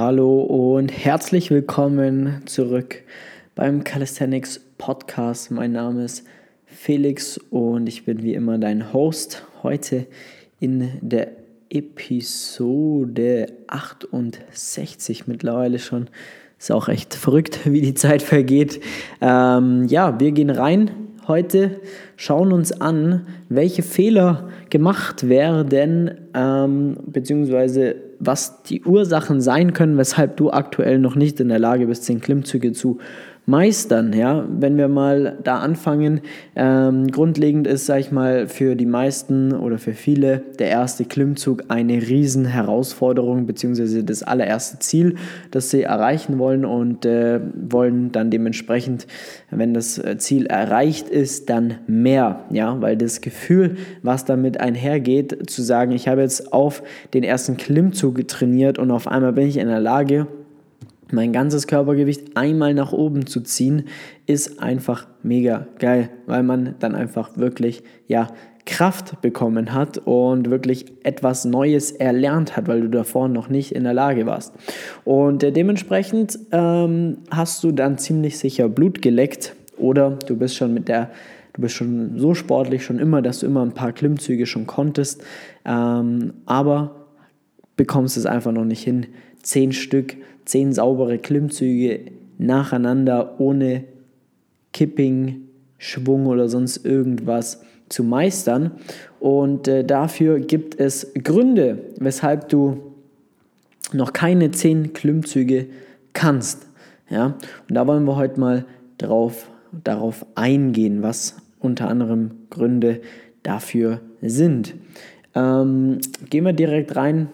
Hallo und herzlich willkommen zurück beim Calisthenics Podcast. Mein Name ist Felix und ich bin wie immer dein Host. Heute in der Episode 68 mittlerweile schon. Ist auch echt verrückt, wie die Zeit vergeht. Ähm, ja, wir gehen rein heute, schauen uns an, welche Fehler gemacht werden, ähm, beziehungsweise was die Ursachen sein können, weshalb du aktuell noch nicht in der Lage bist, 10 Klimmzüge zu meistern. Ja? Wenn wir mal da anfangen, ähm, grundlegend ist, sag ich mal, für die meisten oder für viele der erste Klimmzug eine riesen Herausforderung beziehungsweise das allererste Ziel, das sie erreichen wollen und äh, wollen dann dementsprechend, wenn das äh, Ziel erreicht ist, dann mehr. Ja? Weil das Gefühl, was damit einhergeht, zu sagen, ich habe jetzt auf den ersten Klimmzug trainiert und auf einmal bin ich in der Lage, mein ganzes Körpergewicht einmal nach oben zu ziehen, ist einfach mega geil, weil man dann einfach wirklich, ja, Kraft bekommen hat und wirklich etwas Neues erlernt hat, weil du davor noch nicht in der Lage warst. Und äh, dementsprechend ähm, hast du dann ziemlich sicher Blut geleckt oder du bist schon mit der, du bist schon so sportlich schon immer, dass du immer ein paar Klimmzüge schon konntest, ähm, aber bekommst es einfach noch nicht hin, zehn Stück zehn saubere Klimmzüge nacheinander ohne Kipping, Schwung oder sonst irgendwas zu meistern. Und äh, dafür gibt es Gründe, weshalb du noch keine zehn Klimmzüge kannst. Ja? Und da wollen wir heute mal drauf, darauf eingehen, was unter anderem Gründe dafür sind. Ähm, gehen wir direkt rein.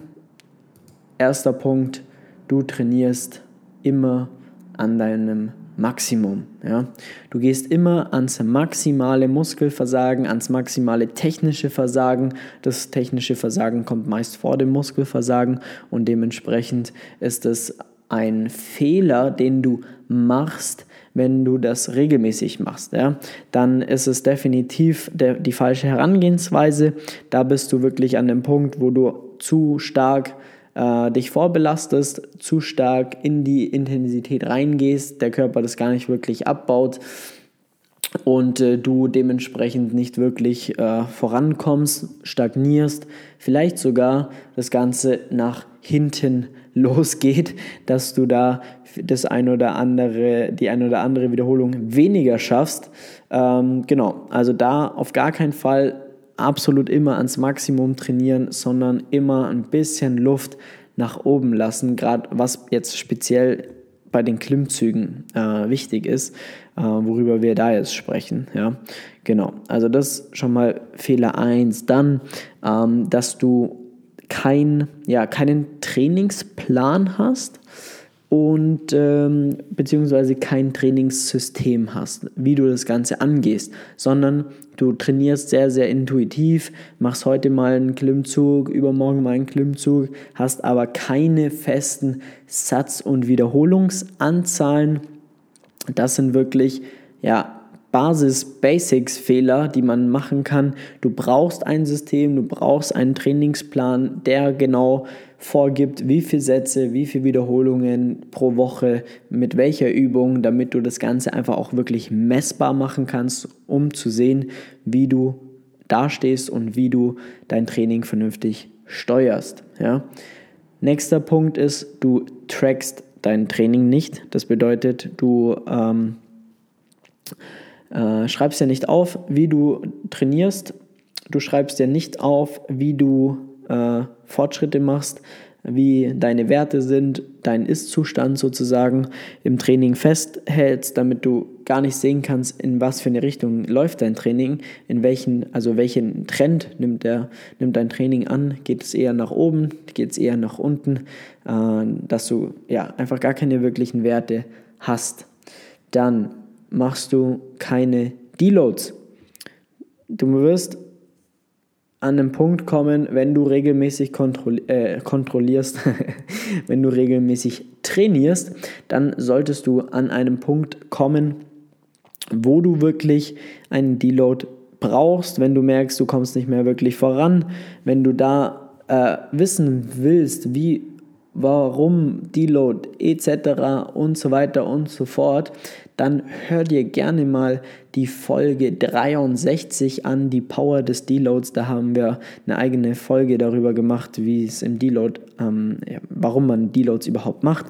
Erster Punkt, du trainierst immer an deinem Maximum. Ja? Du gehst immer ans maximale Muskelversagen, ans maximale technische Versagen. Das technische Versagen kommt meist vor dem Muskelversagen und dementsprechend ist es ein Fehler, den du machst, wenn du das regelmäßig machst. Ja? Dann ist es definitiv der, die falsche Herangehensweise. Da bist du wirklich an dem Punkt, wo du zu stark äh, dich vorbelastest, zu stark in die Intensität reingehst, der Körper das gar nicht wirklich abbaut und äh, du dementsprechend nicht wirklich äh, vorankommst, stagnierst, vielleicht sogar das Ganze nach hinten losgeht, dass du da das ein oder andere, die ein oder andere Wiederholung weniger schaffst. Ähm, genau, also da auf gar keinen Fall absolut immer ans Maximum trainieren, sondern immer ein bisschen Luft nach oben lassen, gerade was jetzt speziell bei den Klimmzügen äh, wichtig ist, äh, worüber wir da jetzt sprechen. Ja, genau. Also das schon mal Fehler 1. Dann, ähm, dass du kein, ja, keinen Trainingsplan hast und ähm, beziehungsweise kein Trainingssystem hast, wie du das Ganze angehst, sondern du trainierst sehr, sehr intuitiv, machst heute mal einen Klimmzug, übermorgen mal einen Klimmzug, hast aber keine festen Satz- und Wiederholungsanzahlen. Das sind wirklich, ja, Basis-Basics-Fehler, die man machen kann. Du brauchst ein System, du brauchst einen Trainingsplan, der genau vorgibt, wie viele Sätze, wie viele Wiederholungen pro Woche, mit welcher Übung, damit du das Ganze einfach auch wirklich messbar machen kannst, um zu sehen, wie du dastehst und wie du dein Training vernünftig steuerst. Ja? Nächster Punkt ist, du trackst dein Training nicht. Das bedeutet, du ähm, äh, schreibst ja nicht auf, wie du trainierst. Du schreibst ja nicht auf, wie du äh, Fortschritte machst, wie deine Werte sind, dein Ist-Zustand sozusagen im Training festhältst, damit du gar nicht sehen kannst, in was für eine Richtung läuft dein Training, in welchen, also welchen Trend nimmt, der, nimmt dein Training an, geht es eher nach oben, geht es eher nach unten, äh, dass du ja einfach gar keine wirklichen Werte hast. Dann machst du keine Deloads. Du wirst an einen Punkt kommen, wenn du regelmäßig kontrolli äh, kontrollierst, wenn du regelmäßig trainierst, dann solltest du an einem Punkt kommen, wo du wirklich einen Deload brauchst, wenn du merkst, du kommst nicht mehr wirklich voran, wenn du da äh, wissen willst, wie warum Deload etc. und so weiter und so fort, dann hör dir gerne mal die Folge 63 an, die Power des Deloads. Da haben wir eine eigene Folge darüber gemacht, wie es im Deload, ähm, warum man Deloads überhaupt macht.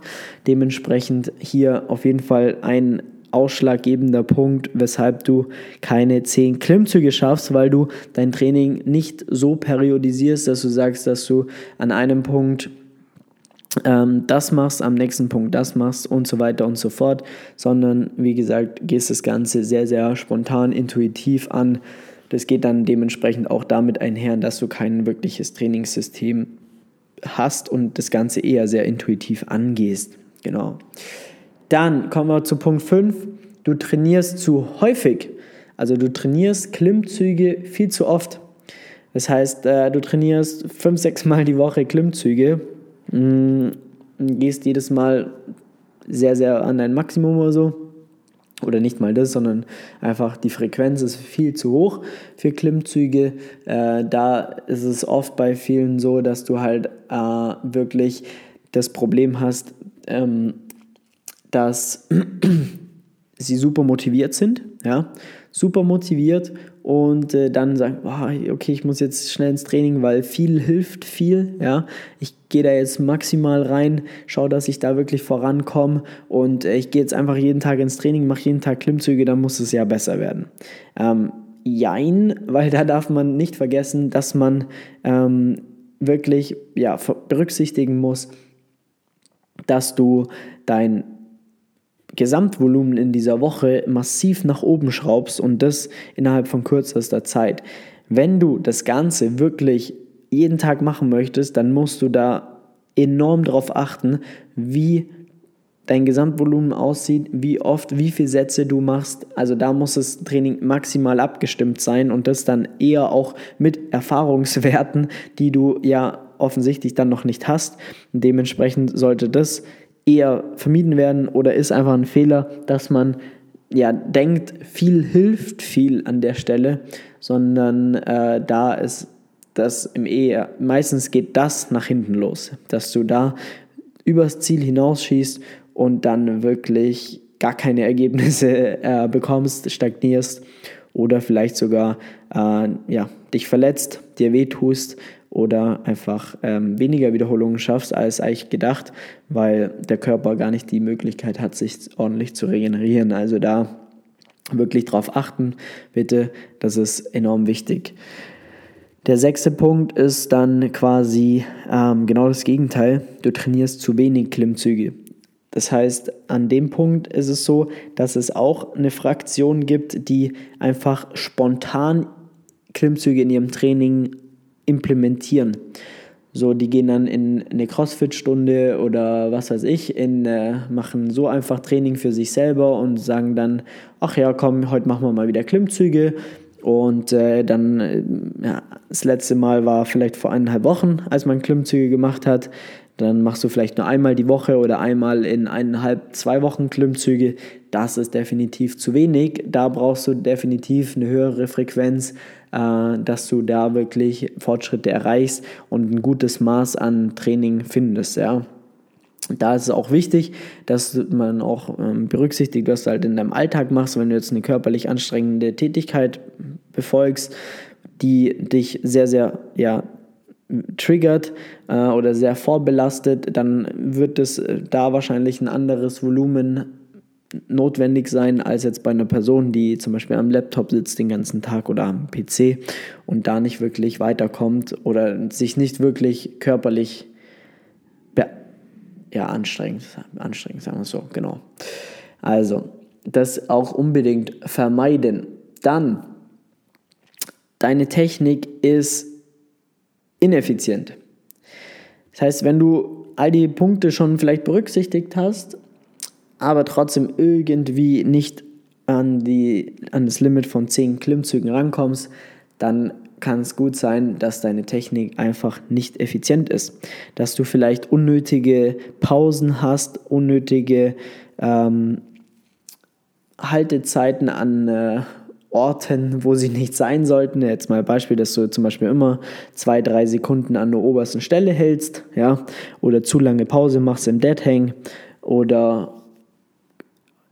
Dementsprechend hier auf jeden Fall ein ausschlaggebender Punkt, weshalb du keine 10 Klimmzüge schaffst, weil du dein Training nicht so periodisierst, dass du sagst, dass du an einem Punkt ähm, das machst, am nächsten Punkt das machst und so weiter und so fort, sondern wie gesagt, gehst das Ganze sehr, sehr spontan, intuitiv an. Das geht dann dementsprechend auch damit einher, dass du kein wirkliches Trainingssystem hast und das Ganze eher sehr intuitiv angehst. Genau. Dann kommen wir zu Punkt 5. Du trainierst zu häufig. Also du trainierst Klimmzüge viel zu oft. Das heißt, äh, du trainierst fünf, sechs Mal die Woche Klimmzüge mh, gehst jedes Mal sehr, sehr an dein Maximum oder so. Oder nicht mal das, sondern einfach die Frequenz ist viel zu hoch für Klimmzüge. Äh, da ist es oft bei vielen so, dass du halt äh, wirklich das Problem hast, ähm, dass sie super motiviert sind, ja, super motiviert und äh, dann sagen, oh, okay, ich muss jetzt schnell ins Training, weil viel hilft viel, ja. Ich gehe da jetzt maximal rein, schaue, dass ich da wirklich vorankomme und äh, ich gehe jetzt einfach jeden Tag ins Training, mache jeden Tag Klimmzüge, dann muss es ja besser werden. Ähm, jein, weil da darf man nicht vergessen, dass man ähm, wirklich ja, berücksichtigen muss, dass du dein Gesamtvolumen in dieser Woche massiv nach oben schraubst und das innerhalb von kürzester Zeit. Wenn du das Ganze wirklich jeden Tag machen möchtest, dann musst du da enorm darauf achten, wie dein Gesamtvolumen aussieht, wie oft, wie viele Sätze du machst. Also da muss das Training maximal abgestimmt sein und das dann eher auch mit Erfahrungswerten, die du ja offensichtlich dann noch nicht hast. Dementsprechend sollte das eher vermieden werden oder ist einfach ein Fehler, dass man ja denkt, viel hilft viel an der Stelle, sondern äh, da ist das im eher, meistens geht das nach hinten los, dass du da übers Ziel hinausschießt und dann wirklich gar keine Ergebnisse äh, bekommst, stagnierst oder vielleicht sogar äh, ja, dich verletzt, dir wehtust oder einfach ähm, weniger Wiederholungen schaffst als eigentlich gedacht, weil der Körper gar nicht die Möglichkeit hat, sich ordentlich zu regenerieren. Also da wirklich drauf achten, bitte, das ist enorm wichtig. Der sechste Punkt ist dann quasi ähm, genau das Gegenteil. Du trainierst zu wenig Klimmzüge. Das heißt, an dem Punkt ist es so, dass es auch eine Fraktion gibt, die einfach spontan Klimmzüge in ihrem Training implementieren. So, die gehen dann in eine Crossfit-Stunde oder was weiß ich, in, äh, machen so einfach Training für sich selber und sagen dann, ach ja, komm, heute machen wir mal wieder Klimmzüge. Und äh, dann, äh, ja, das letzte Mal war vielleicht vor eineinhalb Wochen, als man Klimmzüge gemacht hat. Dann machst du vielleicht nur einmal die Woche oder einmal in eineinhalb, zwei Wochen Klimmzüge. Das ist definitiv zu wenig. Da brauchst du definitiv eine höhere Frequenz, äh, dass du da wirklich Fortschritte erreichst und ein gutes Maß an Training findest. Ja. Da ist es auch wichtig, dass man auch ähm, berücksichtigt, was du halt in deinem Alltag machst, wenn du jetzt eine körperlich anstrengende Tätigkeit befolgst, die dich sehr, sehr ja, triggert äh, oder sehr vorbelastet, dann wird es äh, da wahrscheinlich ein anderes Volumen notwendig sein als jetzt bei einer Person, die zum Beispiel am Laptop sitzt den ganzen Tag oder am PC und da nicht wirklich weiterkommt oder sich nicht wirklich körperlich ja, anstrengend, anstrengend, sagen wir so, genau. Also, das auch unbedingt vermeiden. Dann, deine Technik ist ineffizient. Das heißt, wenn du all die Punkte schon vielleicht berücksichtigt hast, aber trotzdem irgendwie nicht an, die, an das Limit von 10 Klimmzügen rankommst, dann kann es gut sein, dass deine Technik einfach nicht effizient ist. Dass du vielleicht unnötige Pausen hast, unnötige ähm, Haltezeiten an äh, Orten, wo sie nicht sein sollten. Jetzt mal Beispiel, dass du zum Beispiel immer zwei, drei Sekunden an der obersten Stelle hältst, ja, oder zu lange Pause machst im Dead Hang oder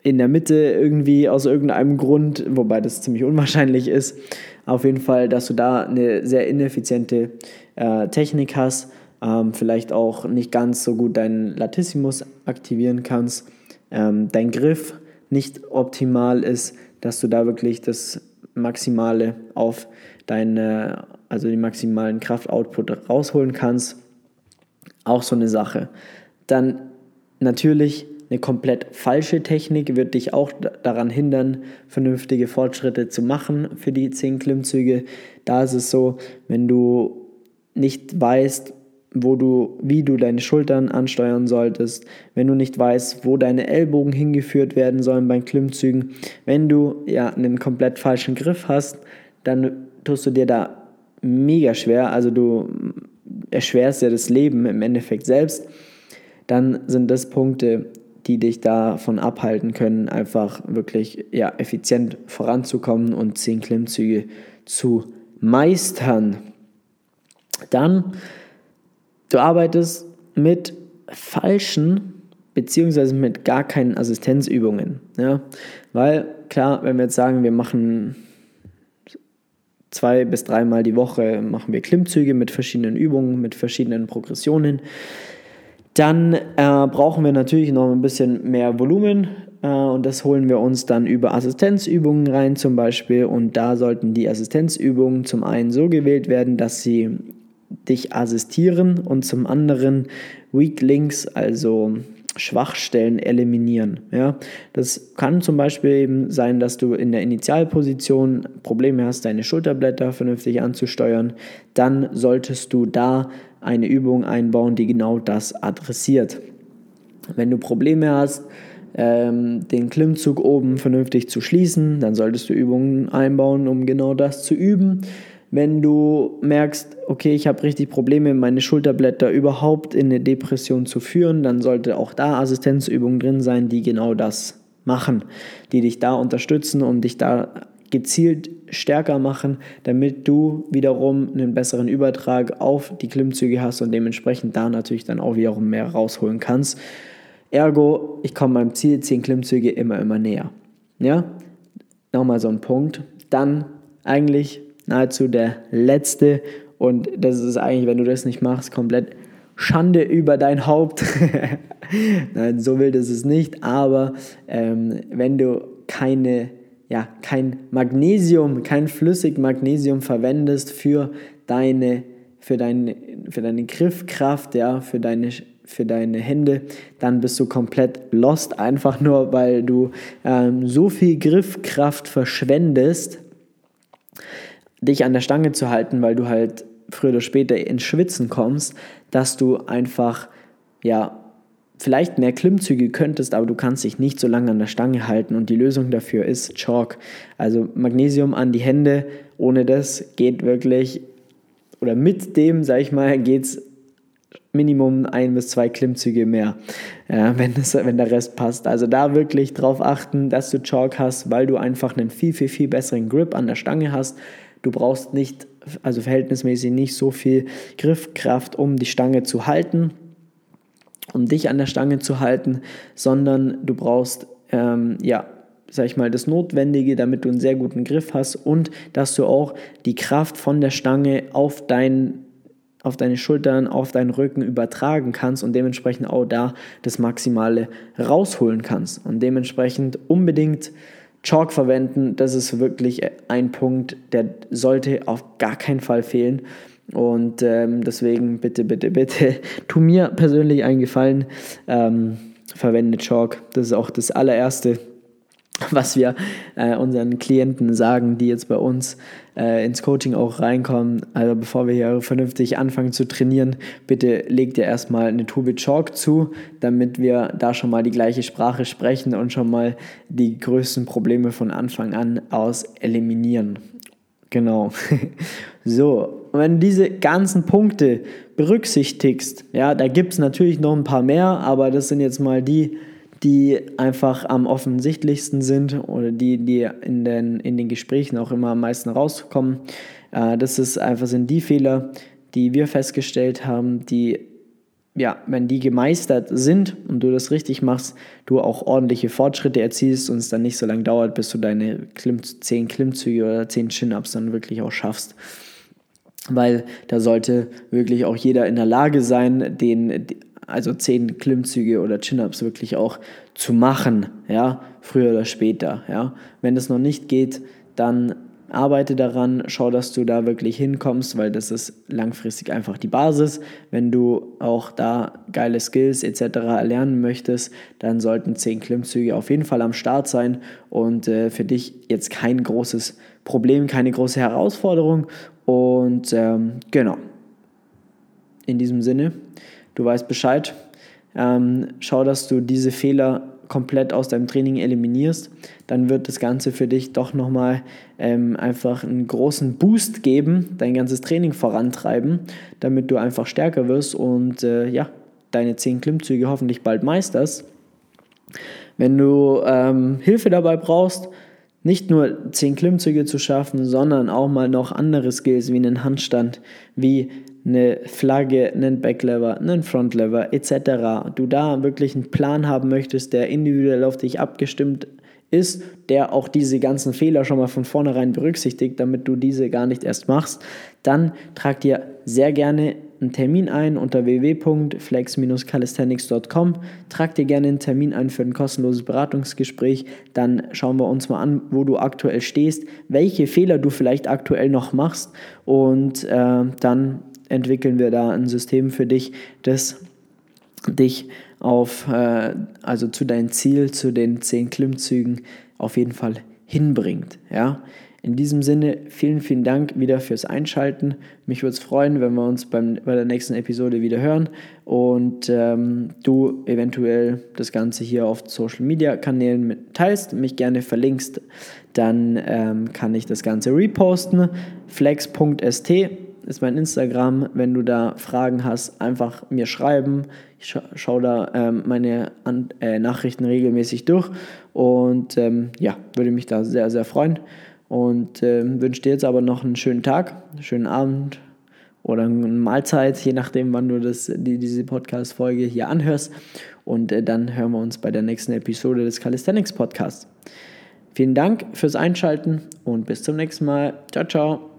in der Mitte irgendwie aus irgendeinem Grund, wobei das ziemlich unwahrscheinlich ist. Auf jeden Fall, dass du da eine sehr ineffiziente äh, Technik hast, ähm, vielleicht auch nicht ganz so gut deinen Latissimus aktivieren kannst, ähm, dein Griff nicht optimal ist, dass du da wirklich das Maximale auf deine, also den maximalen Kraftoutput rausholen kannst. Auch so eine Sache. Dann natürlich eine komplett falsche Technik wird dich auch daran hindern, vernünftige Fortschritte zu machen für die 10 Klimmzüge. Da ist es so, wenn du nicht weißt, wo du, wie du deine Schultern ansteuern solltest, wenn du nicht weißt, wo deine Ellbogen hingeführt werden sollen beim Klimmzügen, wenn du ja einen komplett falschen Griff hast, dann tust du dir da mega schwer, also du erschwerst ja das Leben im Endeffekt selbst, dann sind das Punkte, die dich davon abhalten können, einfach wirklich ja, effizient voranzukommen und 10 Klimmzüge zu meistern. Dann Du arbeitest mit falschen beziehungsweise mit gar keinen Assistenzübungen. Ja? Weil klar, wenn wir jetzt sagen, wir machen zwei bis dreimal die Woche, machen wir Klimmzüge mit verschiedenen Übungen, mit verschiedenen Progressionen, dann äh, brauchen wir natürlich noch ein bisschen mehr Volumen äh, und das holen wir uns dann über Assistenzübungen rein zum Beispiel. Und da sollten die Assistenzübungen zum einen so gewählt werden, dass sie dich assistieren und zum anderen Weak Links, also Schwachstellen eliminieren. Ja? Das kann zum Beispiel eben sein, dass du in der Initialposition Probleme hast, deine Schulterblätter vernünftig anzusteuern. Dann solltest du da eine Übung einbauen, die genau das adressiert. Wenn du Probleme hast, ähm, den Klimmzug oben vernünftig zu schließen, dann solltest du Übungen einbauen, um genau das zu üben. Wenn du merkst, okay, ich habe richtig Probleme, meine Schulterblätter überhaupt in eine Depression zu führen, dann sollte auch da Assistenzübungen drin sein, die genau das machen, die dich da unterstützen und dich da gezielt stärker machen, damit du wiederum einen besseren Übertrag auf die Klimmzüge hast und dementsprechend da natürlich dann auch wiederum mehr rausholen kannst. Ergo, ich komme meinem Ziel 10 Klimmzüge immer, immer näher. Ja, nochmal so ein Punkt. Dann eigentlich nahezu der letzte. Und das ist eigentlich, wenn du das nicht machst, komplett Schande über dein Haupt. Nein, so wild ist es nicht. Aber ähm, wenn du keine, ja, kein Magnesium, kein Flüssigmagnesium verwendest für deine, für deine, für deine Griffkraft, ja, für deine für deine Hände, dann bist du komplett lost, einfach nur weil du ähm, so viel Griffkraft verschwendest, dich an der Stange zu halten, weil du halt früher oder später ins Schwitzen kommst, dass du einfach, ja, vielleicht mehr Klimmzüge könntest, aber du kannst dich nicht so lange an der Stange halten und die Lösung dafür ist Chalk. Also Magnesium an die Hände, ohne das geht wirklich, oder mit dem, sag ich mal, geht es Minimum ein bis zwei Klimmzüge mehr, ja, wenn, das, wenn der Rest passt. Also da wirklich drauf achten, dass du Chalk hast, weil du einfach einen viel, viel, viel besseren Grip an der Stange hast, Du brauchst nicht, also verhältnismäßig nicht so viel Griffkraft, um die Stange zu halten, um dich an der Stange zu halten, sondern du brauchst, ähm, ja, sag ich mal, das Notwendige, damit du einen sehr guten Griff hast und dass du auch die Kraft von der Stange auf deinen auf deine Schultern, auf deinen Rücken übertragen kannst und dementsprechend auch da das Maximale rausholen kannst. Und dementsprechend unbedingt Chalk verwenden, das ist wirklich ein Punkt, der sollte auf gar keinen Fall fehlen. Und ähm, deswegen bitte, bitte, bitte, tu mir persönlich einen Gefallen, ähm, verwende Chalk. Das ist auch das allererste, was wir äh, unseren Klienten sagen, die jetzt bei uns äh, ins Coaching auch reinkommen. Also bevor wir hier vernünftig anfangen zu trainieren, bitte legt ihr erstmal eine Tube Chalk zu, damit wir da schon mal die gleiche Sprache sprechen und schon mal die größten Probleme von Anfang an aus eliminieren. Genau. so, und wenn du diese ganzen Punkte berücksichtigst, ja, da gibt es natürlich noch ein paar mehr, aber das sind jetzt mal die, die einfach am offensichtlichsten sind oder die, die in den, in den Gesprächen auch immer am meisten rauskommen. Äh, das ist einfach sind die Fehler, die wir festgestellt haben, die ja, wenn die gemeistert sind und du das richtig machst, du auch ordentliche Fortschritte erzielst und es dann nicht so lange dauert, bis du deine Klimm 10 Klimmzüge oder 10 Chin-Ups dann wirklich auch schaffst. Weil da sollte wirklich auch jeder in der Lage sein, den, also 10 Klimmzüge oder Chin-Ups wirklich auch zu machen, ja, früher oder später, ja. Wenn das noch nicht geht, dann arbeite daran, schau, dass du da wirklich hinkommst, weil das ist langfristig einfach die Basis. Wenn du auch da geile Skills etc. erlernen möchtest, dann sollten 10 Klimmzüge auf jeden Fall am Start sein und äh, für dich jetzt kein großes Problem, keine große Herausforderung. Und ähm, genau, in diesem Sinne, du weißt Bescheid. Ähm, schau, dass du diese Fehler komplett aus deinem Training eliminierst, dann wird das Ganze für dich doch nochmal ähm, einfach einen großen Boost geben, dein ganzes Training vorantreiben, damit du einfach stärker wirst und äh, ja, deine 10 Klimmzüge hoffentlich bald meisterst. Wenn du ähm, Hilfe dabei brauchst, nicht nur 10 Klimmzüge zu schaffen, sondern auch mal noch andere Skills wie einen Handstand, wie eine Flagge, einen Backlever, einen Frontlever etc. Du da wirklich einen Plan haben möchtest, der individuell auf dich abgestimmt ist, der auch diese ganzen Fehler schon mal von vornherein berücksichtigt, damit du diese gar nicht erst machst, dann trag dir sehr gerne einen Termin ein unter www.flex-calisthenics.com. Trag dir gerne einen Termin ein für ein kostenloses Beratungsgespräch. Dann schauen wir uns mal an, wo du aktuell stehst, welche Fehler du vielleicht aktuell noch machst und äh, dann entwickeln wir da ein System für dich, das dich auf, äh, also zu deinem Ziel, zu den zehn Klimmzügen auf jeden Fall hinbringt. Ja? In diesem Sinne, vielen, vielen Dank wieder fürs Einschalten. Mich würde es freuen, wenn wir uns beim, bei der nächsten Episode wieder hören und ähm, du eventuell das Ganze hier auf Social Media Kanälen teilst, mich gerne verlinkst. Dann ähm, kann ich das Ganze reposten. flex.st ist mein Instagram. Wenn du da Fragen hast, einfach mir schreiben. Ich scha schaue da ähm, meine An äh, Nachrichten regelmäßig durch und ähm, ja, würde mich da sehr, sehr freuen. Und äh, wünsche dir jetzt aber noch einen schönen Tag, einen schönen Abend oder eine Mahlzeit, je nachdem, wann du das, die, diese Podcast-Folge hier anhörst. Und äh, dann hören wir uns bei der nächsten Episode des Calisthenics Podcasts. Vielen Dank fürs Einschalten und bis zum nächsten Mal. Ciao, ciao.